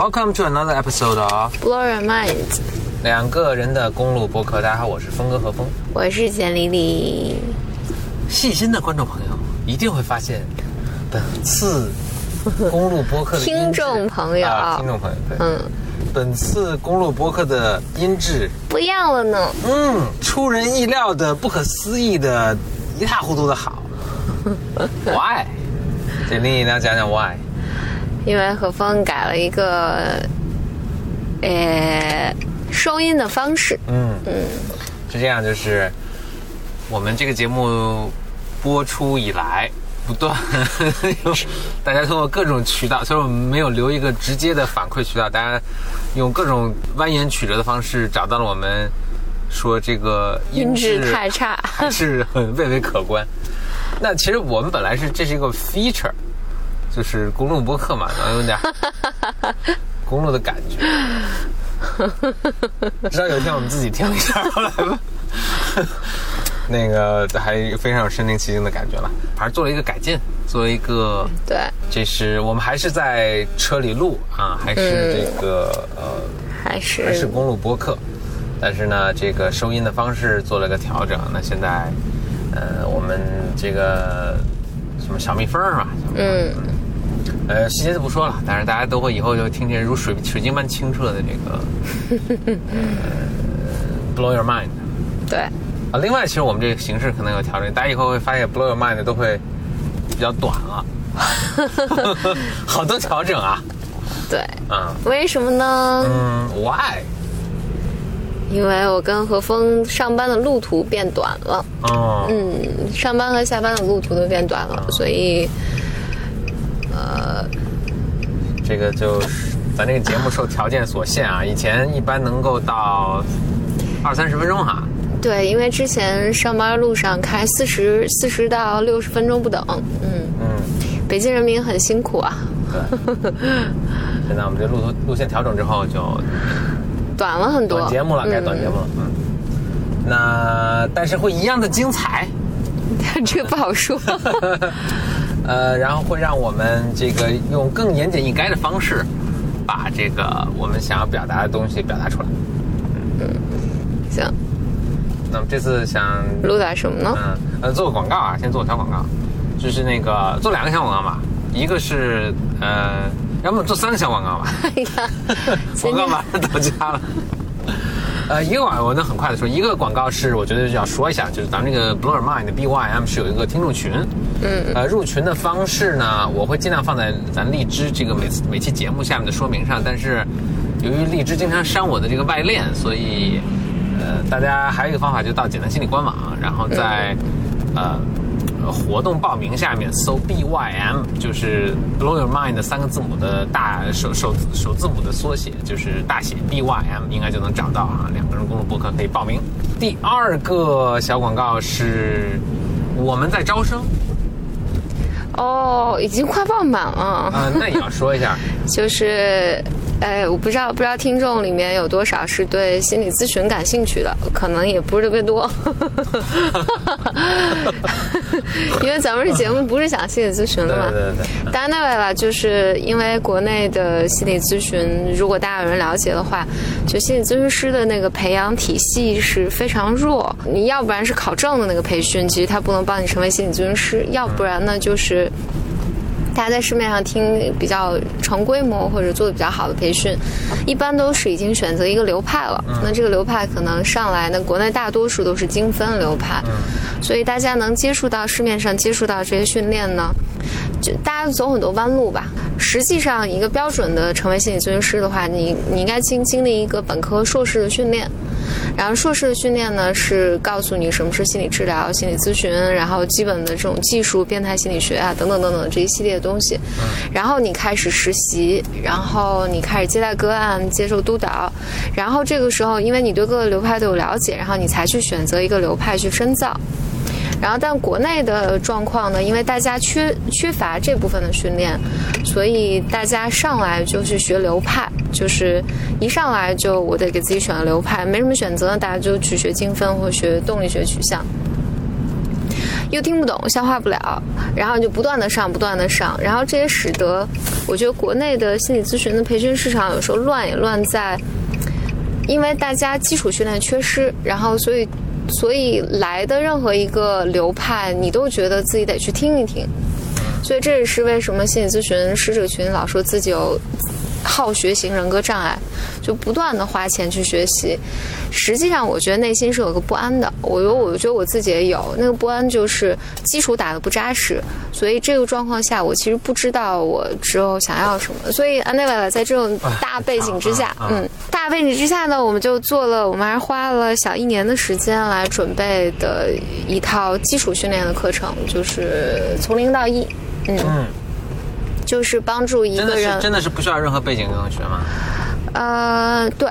Welcome to another episode of Blow Your Mind，两个人的公路博客。大家好，我是峰哥何峰。我是简丽丽。细心的观众朋友一定会发现，本次公路博客的听众朋友啊，听众朋友，对，嗯，本次公路播客的音质，不一样了呢。嗯，出人意料的、不可思议的、一塌糊涂的好。Why？简丽丽，你要讲讲 Why？因为何峰改了一个，呃，收音的方式。嗯。嗯，是这样，就是。我们这个节目播出以来，不断有大家通过各种渠道，虽然我们没有留一个直接的反馈渠道，大家用各种蜿蜒曲折的方式找到了我们，说这个音质质太差还是。很蔚为可观。那其实我们本来是。这是。一个 feature，就是公路播客嘛，然后有点公路的感觉。直到有一天我们自己听了一下，后来吧，那个还非常有身临其境的感觉了，还是做了一个改进，做了一个，对，这是我们还是在车里录啊，还是这个、呃还是还是公路播客，但是呢，这个收音的方式做了个调整。那现在，呃，我们这个什么小蜜蜂是吧？嗯，呃，细节就不说了，但是大家都会以后就听见如水水晶般清澈的这个，呃，blow your mind 对，啊。另外，其实我们这个形式可能有调整，大家以后会发现 blow your mind 都会比较短了，好多调整啊，对。嗯，为什么呢？嗯，why？因为我跟何峰上班的路途变短了。哦，嗯，上班和下班的路途都变短了，所以这个就是咱这个节目受条件所限啊，以前一般能够到二三十分钟哈。对，因为之前上班路上开四十四十到六十分钟不等，嗯，嗯，北京人民很辛苦啊，对。现在我们这路途路线调整之后，就 短了很多。短节目了，该短节目了。嗯。那但是会一样的精彩，嗯，这个不好说。呃，然后会让我们这个用更言简意赅的方式，把这个我们想要表达的东西表达出来。嗯行，那么这次想录点什么呢？嗯，呃，做个广告啊，先做个小广告，就是那个做两个小广告吧，一个是呃，要么做三个小广告吧，哎呀，广告马上到家了。呃，一个广告我能很快的说，一个广告是我觉得要说一下，就是咱们这个 Blow Your Mind BYM 是有一个听众群，嗯，呃，入群的方式呢，我会尽量放在咱荔枝这个每次每期节目下面的说明上，但是由于荔枝经常删我的这个外链，所以呃，大家还有一个方法，就到简单心理官网，然后在、呃活动报名下面搜 BYM，就是 Blow Your Mind 的三个字母的大首首首字母的缩写，就是大写 BYM，应该就能找到啊。两个人公路博客可以报名。第二个小广告是我们在招生，哦，已经快爆满了。啊，那也要说一下，就是，呃，我不知道不知道听众里面有多少是对心理咨询感兴趣的，可能也不是特别多。因为咱们这节目不是讲心理咨询的嘛。对对对当然那位了，就是因为国内的心理咨询，如果大家有人了解的话，就心理咨询师的那个培养体系是非常弱。你要不然是考证的那个培训，其实他不能帮你成为心理咨询师；要不然呢，就是大家在市面上听比较成规模或者做的比较好的培训，一般都是已经选择一个流派了。那这个流派可能上来那，国内大多数都是精分流派，所以大家能接触到市面上接触到这些训练呢，就大家走很多弯路吧。实际上，一个标准的成为心理咨询师的话，你你应该经经历一个本科、硕士的训练。然后硕士的训练呢，是告诉你什么是心理治疗、心理咨询，然后基本的这种技术、变态心理学啊等等等等这一系列的东西。然后你开始实习，然后你开始接待个案、接受督导，然后这个时候，因为你对各个流派都有了解，然后你才去选择一个流派去深造。然后，但国内的状况呢，因为大家缺缺乏这部分的训练，所以大家上来就去学流派，就是一上来就我得给自己选个流派，没什么选择，大家就去学精分或学动力学取向。又听不懂，消化不了，然后就不断的上，不断的上，然后这也使得我觉得国内的心理咨询的培训市场有时候乱也乱在，因为大家基础训练缺失，然后所以所以来的任何一个流派，你都觉得自己得去听一听，所以这也是为什么心理咨询师这群老说自己有好学型人格障碍，就不断的花钱去学习。实际上，我觉得内心是有个不安的。我我我觉得我自己也有那个不安，就是基础打得不扎实。所以这个状况下，我其实不知道我之后想要什么。所以安内瓦在这种大背景之下，嗯，大背景之下呢，我们就做了，我们还是花了小一年的时间来准备的一套基础训练的课程，就是从零到一，嗯，就是帮助一真的个人。是真的是不需要任何背景就能学吗？呃，对，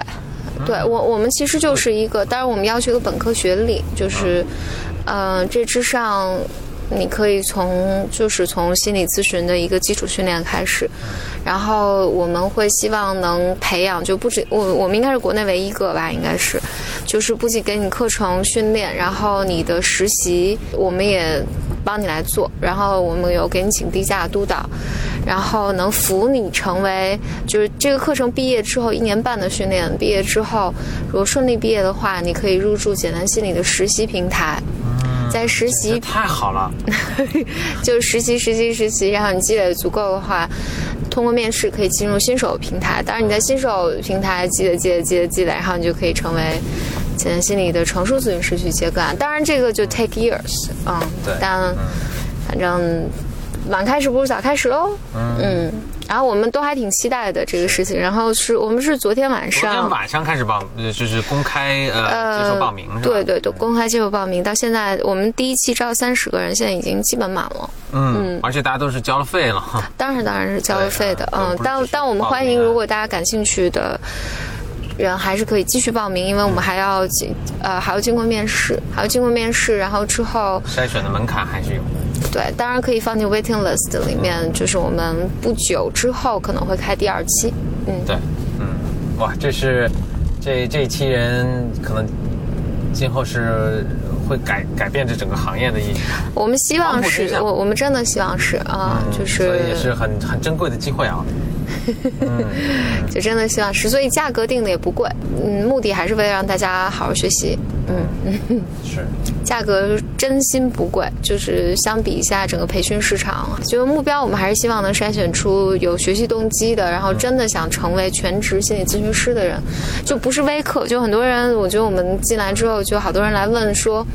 对我我们其实就是一个，当然我们要求一个本科学历，就是，呃，这之上。你可以从就是从心理咨询的一个基础训练开始，然后我们会希望能培养，就不止我我们应该是国内唯一一个吧，应该是，就是不仅给你课程训练，然后你的实习我们也帮你来做，然后我们有给你请低价督导，然后能扶你成为就是这个课程毕业之后一年半的训练，毕业之后如果顺利毕业的话，你可以入驻简单心理的实习平台。在实习太好了，就实习实习实习，然后你积累足够的话，通过面试可以进入新手平台。当然你在新手平台积累积累积累积累，然后你就可以成为简单心理的成熟咨询师去接个案。当然这个就 take years，嗯，对但反正晚开始不如早开始喽，嗯。然后我们都还挺期待的这个事情。然后是我们是昨天晚上昨上，天晚上开始报，呃就是公开呃接受报名是吧？对对对，公开接受报名，到现在我们第一期招三十个人，现在已经基本满了。嗯，而且大家都是交了费了，当然当然是交了费的，嗯但但我们欢迎，如果大家感兴趣的人，还是可以继续报名，因为我们还要经呃还要经过面试，还要经过面试，然后之后筛选的门槛还是有。对，当然可以放进 waiting list 里面，就是我们不久之后可能会开第二期，嗯，对，嗯，哇，这是这这一期人可能今后是会改改变这整个行业的一，我们希望是我我们真的希望是啊，就是所以也是是很很珍贵的机会啊。就真的希望是，所以价格定的也不贵，嗯，目的还是为了让大家好好学习，嗯。是，价格真心不贵，就是相比一下整个培训市场，就是目标我们还是希望能筛选出有学习动机的，然后真的想成为全职心理咨询师的人，就不是微课。就很多人，我觉得我们进来之后，就好多人来问说。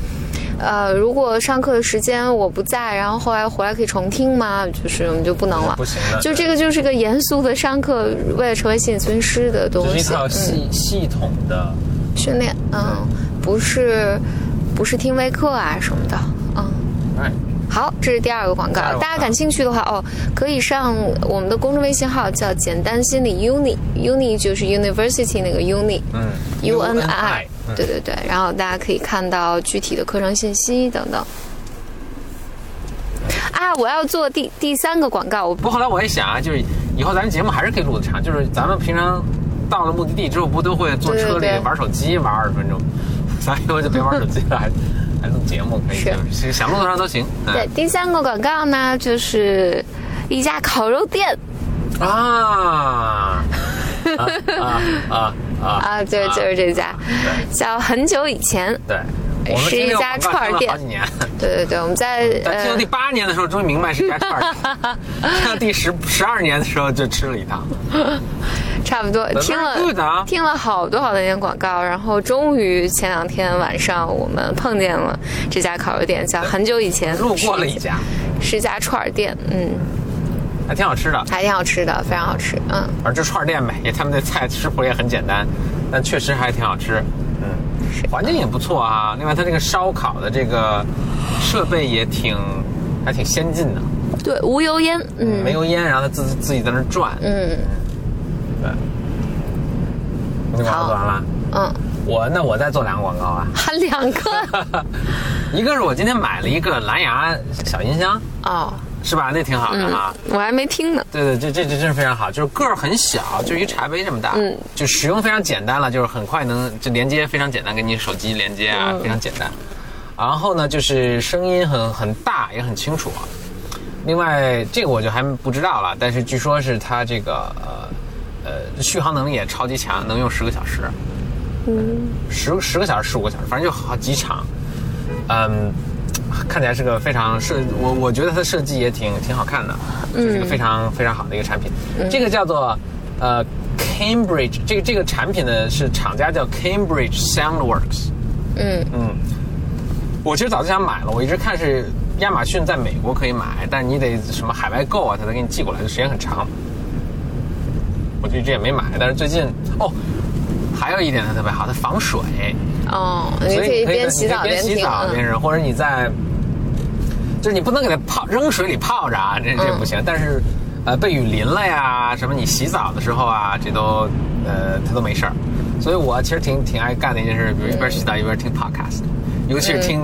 呃，如果上课的时间我不在，然后后来回来可以重听吗？就是我们就不能了，不行的就这个就是个严肃的上课，为了成为心理咨询师的东西。就是一套嗯系、系统的，训练，嗯，不是不是听微课啊什么的，嗯。哎，好，这是第二个广告。大家感兴趣的话，哦，可以上我们的公众微信号，叫“简单心理 uni”，uni 就是 university 那个 uni，嗯 U N 嗯对对对，然后大家可以看到具体的课程信息等等。啊，我要做第第三个广告，我不过后来我也想啊，就是以后咱节目还是可以录的长，就是咱们平常到了目的地之后，不都会坐车里玩手机玩二十分钟，咱以后就别玩手机了，还还录节目可以，是就是想录多少都行。嗯对第三个广告呢，就是一家烤肉店啊 啊啊啊对，就是这家，叫很久以前，对，我们是一家串儿店。对对对，我们在但听到第呃，八年的时候，终于明白是一家串儿店。听到第十十二年的时候，就吃了一趟。差不多听了听了好多好多年广告，然后终于前两天晚上我们碰见了这家烤肉店，叫很久以前路过了一家，是一家串儿店，嗯，还挺好吃的。还挺好吃的，非常好吃，嗯，反正就串儿店呗，也他们的菜食谱也很简单，但确实还挺好吃。嗯，环境也不错啊。另外，它这个烧烤的这个设备也挺还挺先进的，对，无油烟，嗯没油烟，然后它自自己在那儿转。嗯对。你广告好做完了？嗯，我那我再做两个广告啊。还 两个 一个是我今天买了一个蓝牙小音箱，哦，是吧？那挺好的嗯啊。，我还没听呢，对对，这这这真是非常好，就是个儿很小，就一茶杯这么大，嗯，就使用非常简单了，就是很快能就连接非常简单，跟你手机连接啊，非常简单。然后呢，就是声音很很大，也很清楚。另外，这个我就还不知道了，但是据说是它这个呃呃续航能力也超级强，能用十个小时。嗯，十十个小时、十五个小时，反正就好几长。嗯，看起来是个非常设，我我觉得它的设计也挺挺好看的，就是一个非常非常好的一个产品。这个叫做呃 Cambridge，这个这个产品呢是厂家叫 Cambridge Soundworks。嗯嗯，我其实早就想买了，我一直看是亚马逊在美国可以买，但你得什么海外购啊，它才给你寄过来，时间很长。我就一直也没买，但是最近哦，还有一点它特别好，它防水。哦，你可所以以边洗澡边洗澡边扔，或者你在，就是你不能给它泡扔水里泡着啊，这这嗯不行。但是，呃，被雨淋了呀，什么你洗澡的时候啊，这都呃它都没事儿。所以我其实挺挺爱干的一件事，比如一边洗澡一边听 podcast，尤其是听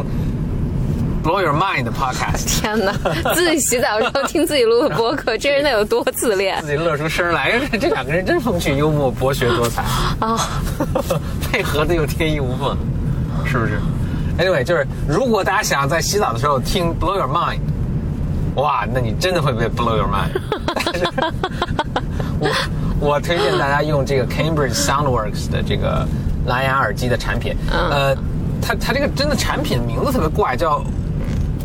Blow Your Mind 的 podcast，天哪，自己洗澡的时候听自己录的播客，这人得有多自恋自己乐出声来。这这两个人真风趣幽默、博学多才。啊！配合的又天衣无缝，是不是？Anyway，就是如果大家想在洗澡的时候听 Blow Your Mind，哇，那你真的会被 Blow Your Mind。我我推荐大家用这个 Cambridge Soundworks 的这个蓝牙耳机的产品。呃，它它这个真的产品名字特别怪，叫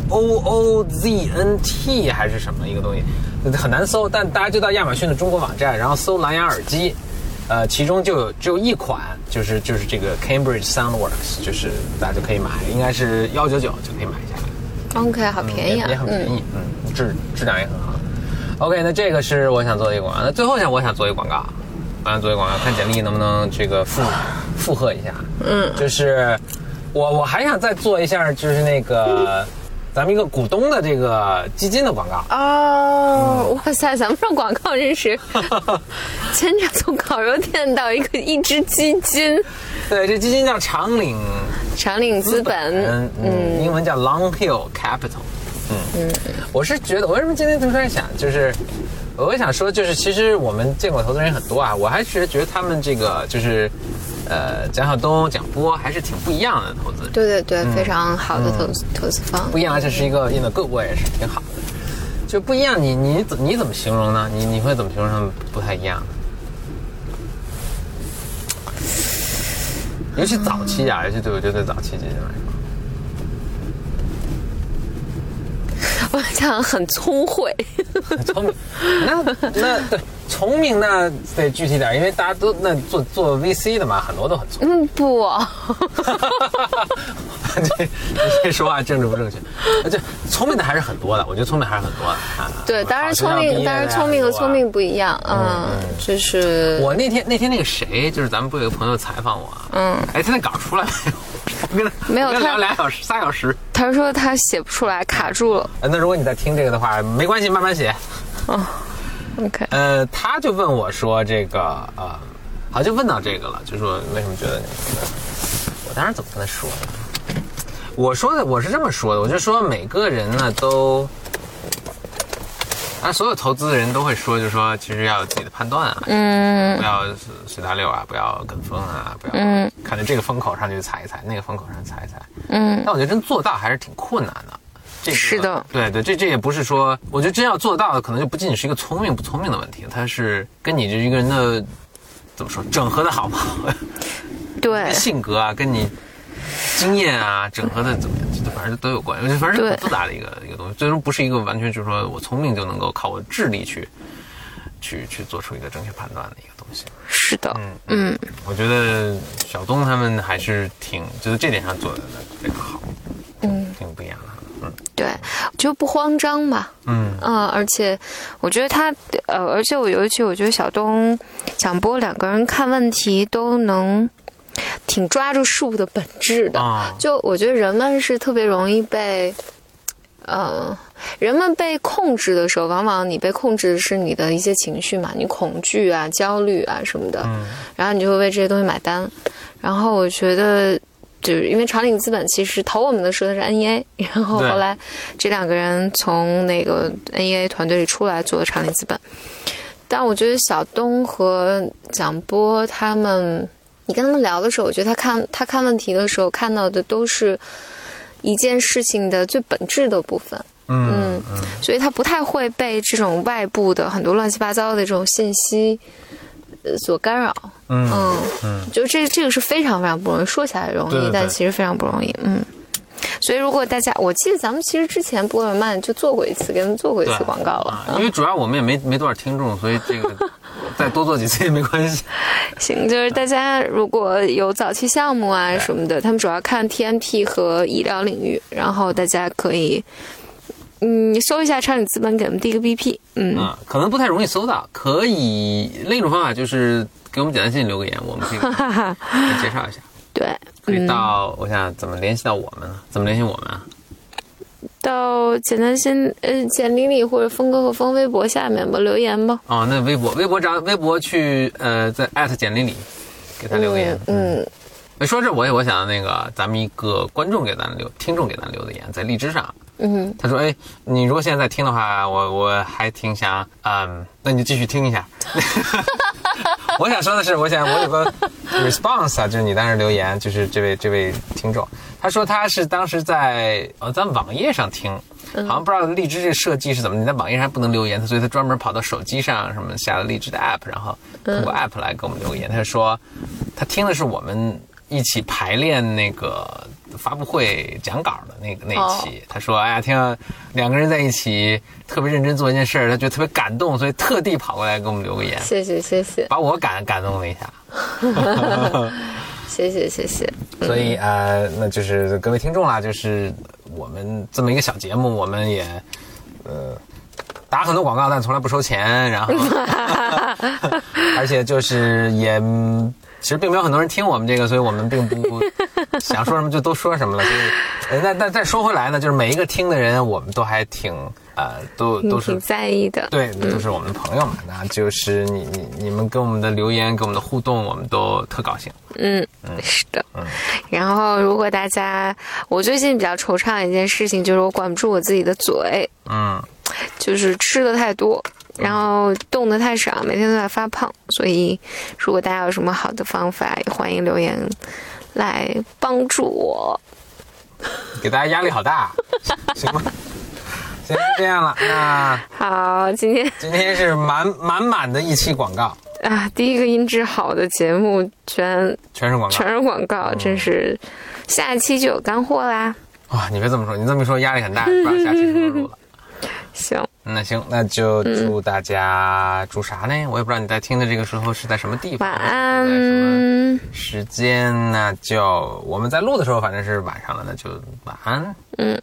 O O Z N T 还是什么一个东西，很难搜。但大家就到亚马逊的中国网站，然后搜蓝牙耳机，呃，其中就有只有一款，就是就是这个 Cambridge Soundworks，就是大家就可以买，应该是幺九九就可以买下来，OK，好便宜啊，也也很便宜，嗯，质质量也很好。OK，那这个是我想做的一个广告。那最后想我想做一个广告，我想做一个广告，看简历能不能这个附附和一下。嗯，就是我我还想再做一下，就是那个咱们一个股东的这个基金的广告。哦，哇塞，咱们上广告真是，前者从烤肉店到一个一只基金，对，这基金叫长岭长岭资本，嗯嗯，英文叫 Long Hill Capital。嗯嗯，我是觉得，我为什么今天突然想，就是我想说，就是其实我们见过投资人很多啊，我还是觉得他们这个就是，呃，蒋晓东、蒋波还是挺不一样的投资人，对对对，非常好的投资投资方不。一样，而且是一个 in a good way，是挺好的。就不一样，你你怎你怎么形容呢？你你会怎么形容他们不太一样？尤其早期啊，尤其对我觉得早期基金来说。我想很聪慧，聪明，那那对聪明那得具体点，因为大家都那做做 VC 的嘛，很多都很聪明。嗯，不，这你这说话政治不正确，这聪明的还是很多的，我觉得聪明还是很多的啊。对，当然聪明，当然聪明和聪明不一样，嗯，就是我那天那天那个谁，就是咱们不有个朋友采访我，嗯，哎，他那稿出来没有？没有他聊俩小时仨小时。他说他写不出来，卡住了。呃那如果你在听这个的话，没关系，慢慢写。OK，呃，他就问我说：“这个呃，好，就问到这个了，就说为什么觉得你？我当时怎么跟他说的？我说的我是这么说的，我就说每个人呢都，啊，所有投资的人都会说，就说其实要有自己的判断啊，嗯，不要随大流啊，不要跟风啊，不要看着这个风口上去踩一踩，那个风口上踩一踩，嗯，但我觉得真做到还是挺困难的。这个是的对对，这这也不是说，我觉得真要做到的，可能就不仅仅是一个聪明不聪明的问题，它是跟你这一个人的怎么说整合的好不好，对，性格啊，跟你经验啊，整合的怎么反正都有关，反正是很复杂的一个一个东西，最终不是一个完全就是说我聪明就能够靠我智力去去去做出一个正确判断的一个东西。是的，嗯嗯，我觉得小东他们还是挺就是这点上做的非常好，嗯，挺不一样的，嗯。对，就不慌张嘛，嗯。嗯，而且我觉得他，呃，而且我尤其我觉得小东、蒋波两个人看问题都能挺抓住事物的本质的。啊就我觉得人们是特别容易被，呃，人们被控制的时候，往往你被控制的是你的一些情绪嘛，你恐惧啊、焦虑啊什么的，嗯然后你就会为这些东西买单。然后我觉得，就是因为长岭资本其实投我们的时候是 NEA，然后后来这两个人从那个 NEA 团队里出来做的长岭资本。但我觉得小东和蒋波他们，你跟他们聊的时候，我觉得他看他看问题的时候看到的都是一件事情的最本质的部分。嗯嗯，所以他不太会被这种外部的很多乱七八糟的这种信息呃所干扰。嗯嗯嗯，就这这个是非常非常不容易，说起来容易，对对对但其实非常不容易。嗯，所以如果大家，我记得咱们其实之前博尔曼就做过一次，给他们做过一次广告了。啊，因为主要我们也没没多少听众，所以这个再多做几次也没关系。行，就是大家如果有早期项目啊什么的，他们主要看 TMT 和医疗领域，然后大家可以。嗯，搜一下超宇资本，给我们递个 BP。嗯，嗯，可能不太容易搜到，可以另一种方法就是给我们简单信留个言，我们可以 介绍一下。对，可以嗯，到，我想怎么联系到我们呢？怎么联系我们啊？到简单先呃简历里或者峰哥和峰微博下面吧，留言吧。哦，那微博，微博找微博去，呃，在艾特简历里给他留言。嗯，哎说这我也我想那个咱们一个观众给咱留，听众给咱留的言，在荔枝上，嗯他说：“哎，你如果现在在听的话，我我还挺想，嗯，那你就继续听一下。我想说的是，我想我有个 response 啊，就是你当时留言，就是这位这位听众，他说他是当时在呃咱网页上听，好像不知道荔枝这设计是怎么，你在网页上还不能留言，所以他专门跑到手机上什么下了荔枝的 app，然后通过 app 来给我们留言。他说他听的是我们一起排练那个发布会讲稿的那个那一期，他说哎呀，听到两个人在一起特别认真做一件事儿，他觉得特别感动，所以特地跑过来给我们留个言，谢谢谢谢把我感感动了一下。谢谢谢谢。所以呃，那就是各位听众啦，就是我们这么一个小节目，我们也呃打很多广告，但从来不收钱，然后 而且就是也嗯其实并没有很多人听我们这个，所以我们并不想说什么就都说什么了。所以，呃那那再说回来呢，就是每一个听的人，我们都还挺呃，都都是挺在意的。对，都是我们的朋友嘛。那就是你你你们跟我们的留言，跟我们的互动，我们都特高兴。嗯，是的。嗯然后，如果大家，我最近比较惆怅的一件事情就是我管不住我自己的嘴，嗯，就是吃的太多，然后动的太少，每天都在发胖。所以，如果大家有什么好的方法，也欢迎留言来帮助我。给大家压力好大，行吗？行，这样了。那好，今天今天是满满满的一期广告，啊，第一个音质好的节目全全是广告。全是广告，真是下一期就有干货啦。哇，你别这么说，你这么一说压力很大，不知道下期什么时候录了。行，嗯那行，那就祝大家祝啥呢？我也不知道你在听的这个时候是在什么地方，晚是在什么安。时间？那就我们在录的时候，反正是晚上了，那就晚安。嗯。